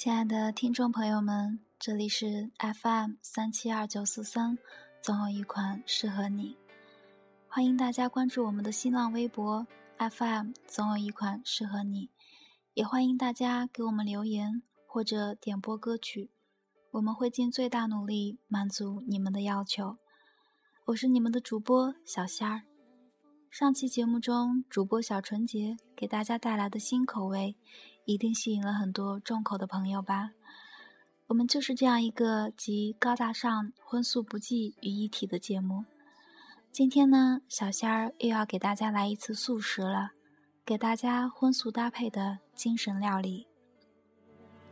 亲爱的听众朋友们，这里是 FM 三七二九四三，总有一款适合你。欢迎大家关注我们的新浪微博 FM 总有一款适合你，也欢迎大家给我们留言或者点播歌曲，我们会尽最大努力满足你们的要求。我是你们的主播小仙儿。上期节目中，主播小纯洁给大家带来的新口味。一定吸引了很多重口的朋友吧？我们就是这样一个集高大上、荤素不忌于一体的节目。今天呢，小仙儿又要给大家来一次素食了，给大家荤素搭配的精神料理。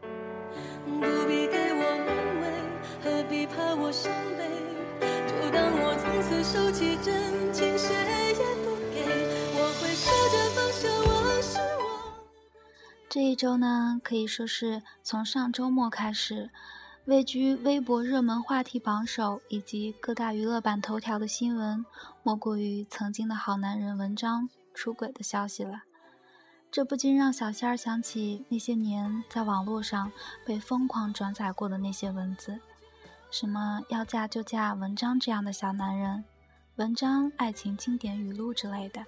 不必给我安慰，何必怕我伤悲？就当我从此收起真情，这一周呢，可以说是从上周末开始，位居微博热门话题榜首以及各大娱乐版头条的新闻，莫过于曾经的好男人文章出轨的消息了。这不禁让小仙儿想起那些年在网络上被疯狂转载过的那些文字，什么要嫁就嫁文章这样的小男人，文章爱情经典语录之类的。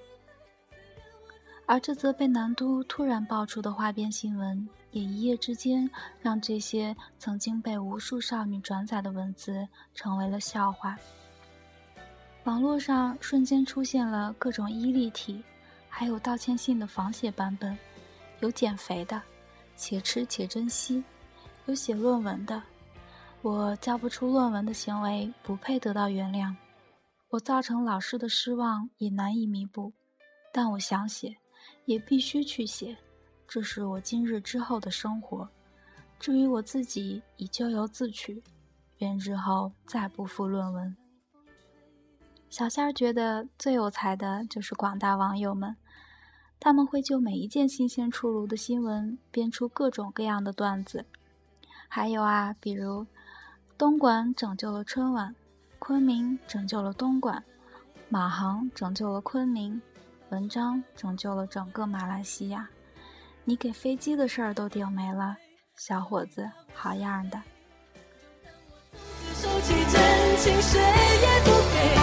而这则被南都突然爆出的花边新闻，也一夜之间让这些曾经被无数少女转载的文字成为了笑话。网络上瞬间出现了各种伊利体，还有道歉信的仿写版本，有减肥的，且吃且珍惜；有写论文的，我交不出论文的行为不配得到原谅，我造成老师的失望也难以弥补，但我想写。也必须去写，这是我今日之后的生活。至于我自己，已咎由自取，愿日后再不附论文。小仙儿觉得最有才的就是广大网友们，他们会就每一件新鲜出炉的新闻编出各种各样的段子。还有啊，比如东莞拯救了春晚，昆明拯救了东莞，马航拯救了昆明。文章拯救了整个马来西亚，你给飞机的事儿都顶没了，小伙子，好样的！我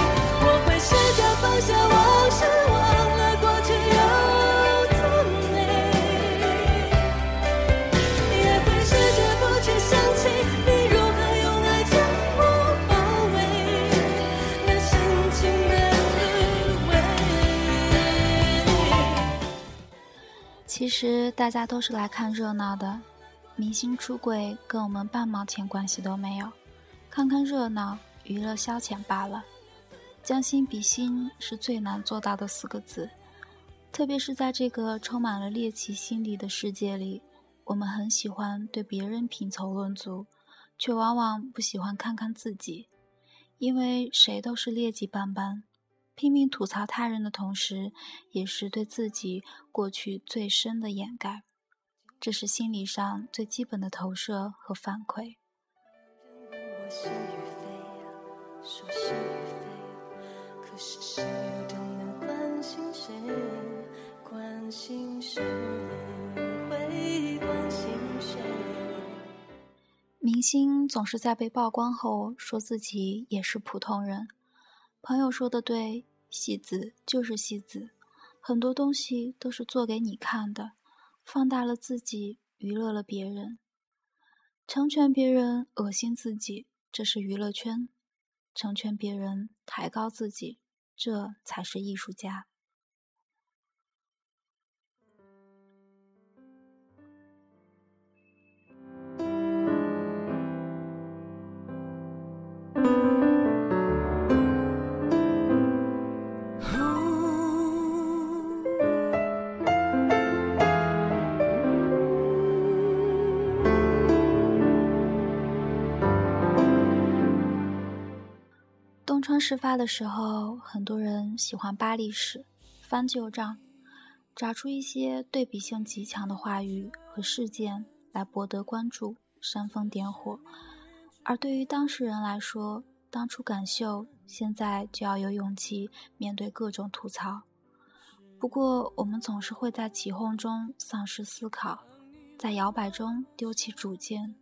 其实大家都是来看热闹的，明星出轨跟我们半毛钱关系都没有，看看热闹，娱乐消遣罢了。将心比心是最难做到的四个字，特别是在这个充满了猎奇心理的世界里，我们很喜欢对别人品头论足，却往往不喜欢看看自己，因为谁都是劣迹斑斑。拼命吐槽他人的同时，也是对自己过去最深的掩盖，这是心理上最基本的投射和反馈。明星总是在被曝光后说自己也是普通人。朋友说的对，戏子就是戏子，很多东西都是做给你看的，放大了自己，娱乐了别人，成全别人，恶心自己，这是娱乐圈；成全别人，抬高自己，这才是艺术家。东窗事发的时候，很多人喜欢扒历史、翻旧账，找出一些对比性极强的话语和事件来博得关注、煽风点火。而对于当事人来说，当初敢秀，现在就要有勇气面对各种吐槽。不过，我们总是会在起哄中丧失思考，在摇摆中丢弃主见，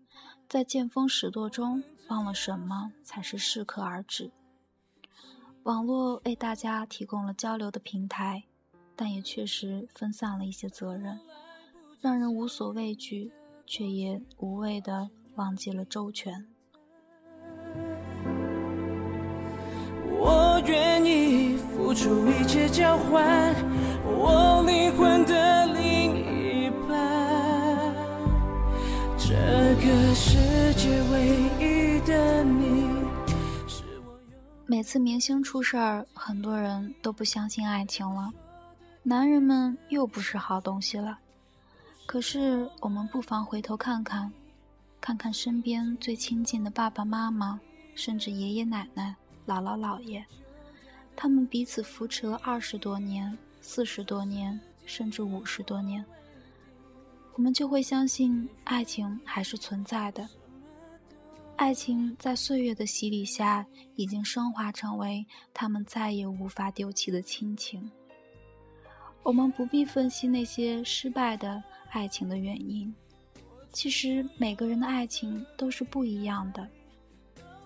在见风使舵中忘了什么才是适可而止。网络为大家提供了交流的平台，但也确实分散了一些责任，让人无所畏惧，却也无谓的忘记了周全。我愿意付出一切交换我灵魂的每次明星出事儿，很多人都不相信爱情了，男人们又不是好东西了。可是我们不妨回头看看，看看身边最亲近的爸爸妈妈，甚至爷爷奶奶、姥姥姥爷，他们彼此扶持了二十多年、四十多年，甚至五十多年，我们就会相信爱情还是存在的。爱情在岁月的洗礼下，已经升华成为他们再也无法丢弃的亲情。我们不必分析那些失败的爱情的原因，其实每个人的爱情都是不一样的。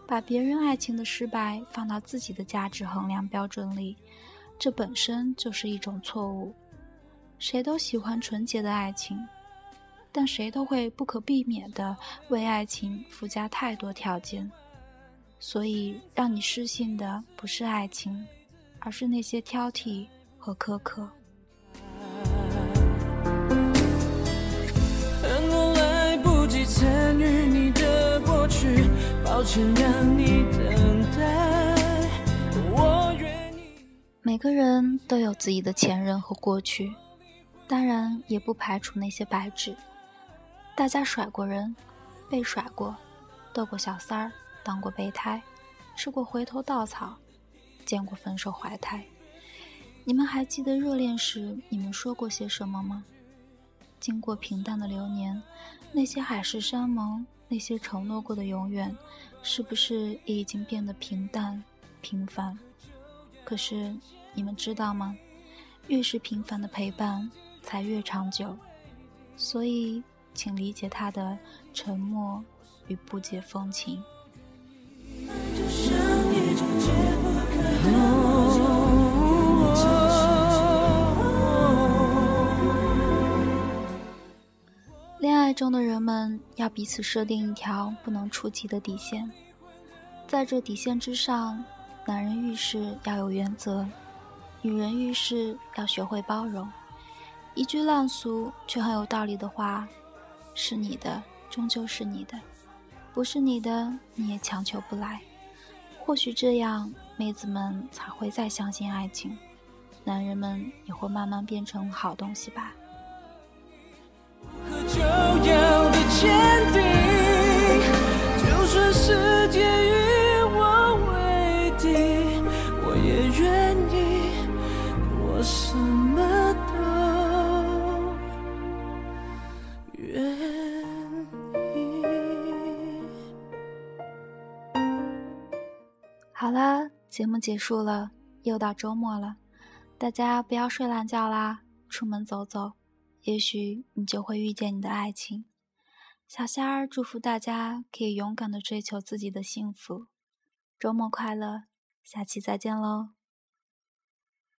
把别人爱情的失败放到自己的价值衡量标准里，这本身就是一种错误。谁都喜欢纯洁的爱情。但谁都会不可避免的为爱情附加太多条件，所以让你失信的不是爱情，而是那些挑剔和苛刻。来不及参与你的过去，抱歉让你等待。我愿意。每个人都有自己的前任和过去，当然也不排除那些白纸。大家甩过人，被甩过，斗过小三儿，当过备胎，吃过回头稻草，见过分手怀胎。你们还记得热恋时你们说过些什么吗？经过平淡的流年，那些海誓山盟，那些承诺过的永远，是不是也已经变得平淡、平凡？可是你们知道吗？越是平凡的陪伴，才越长久。所以。请理解他的沉默与不解风情。恋爱中的人们要彼此设定一条不能触及的底线，在这底线之上，男人遇事要有原则，女人遇事要学会包容。一句烂俗却很有道理的话。是你的，终究是你的；不是你的，你也强求不来。或许这样，妹子们才会再相信爱情，男人们也会慢慢变成好东西吧。节目结束了，又到周末了，大家不要睡懒觉啦，出门走走，也许你就会遇见你的爱情。小仙儿祝福大家可以勇敢的追求自己的幸福，周末快乐，下期再见喽。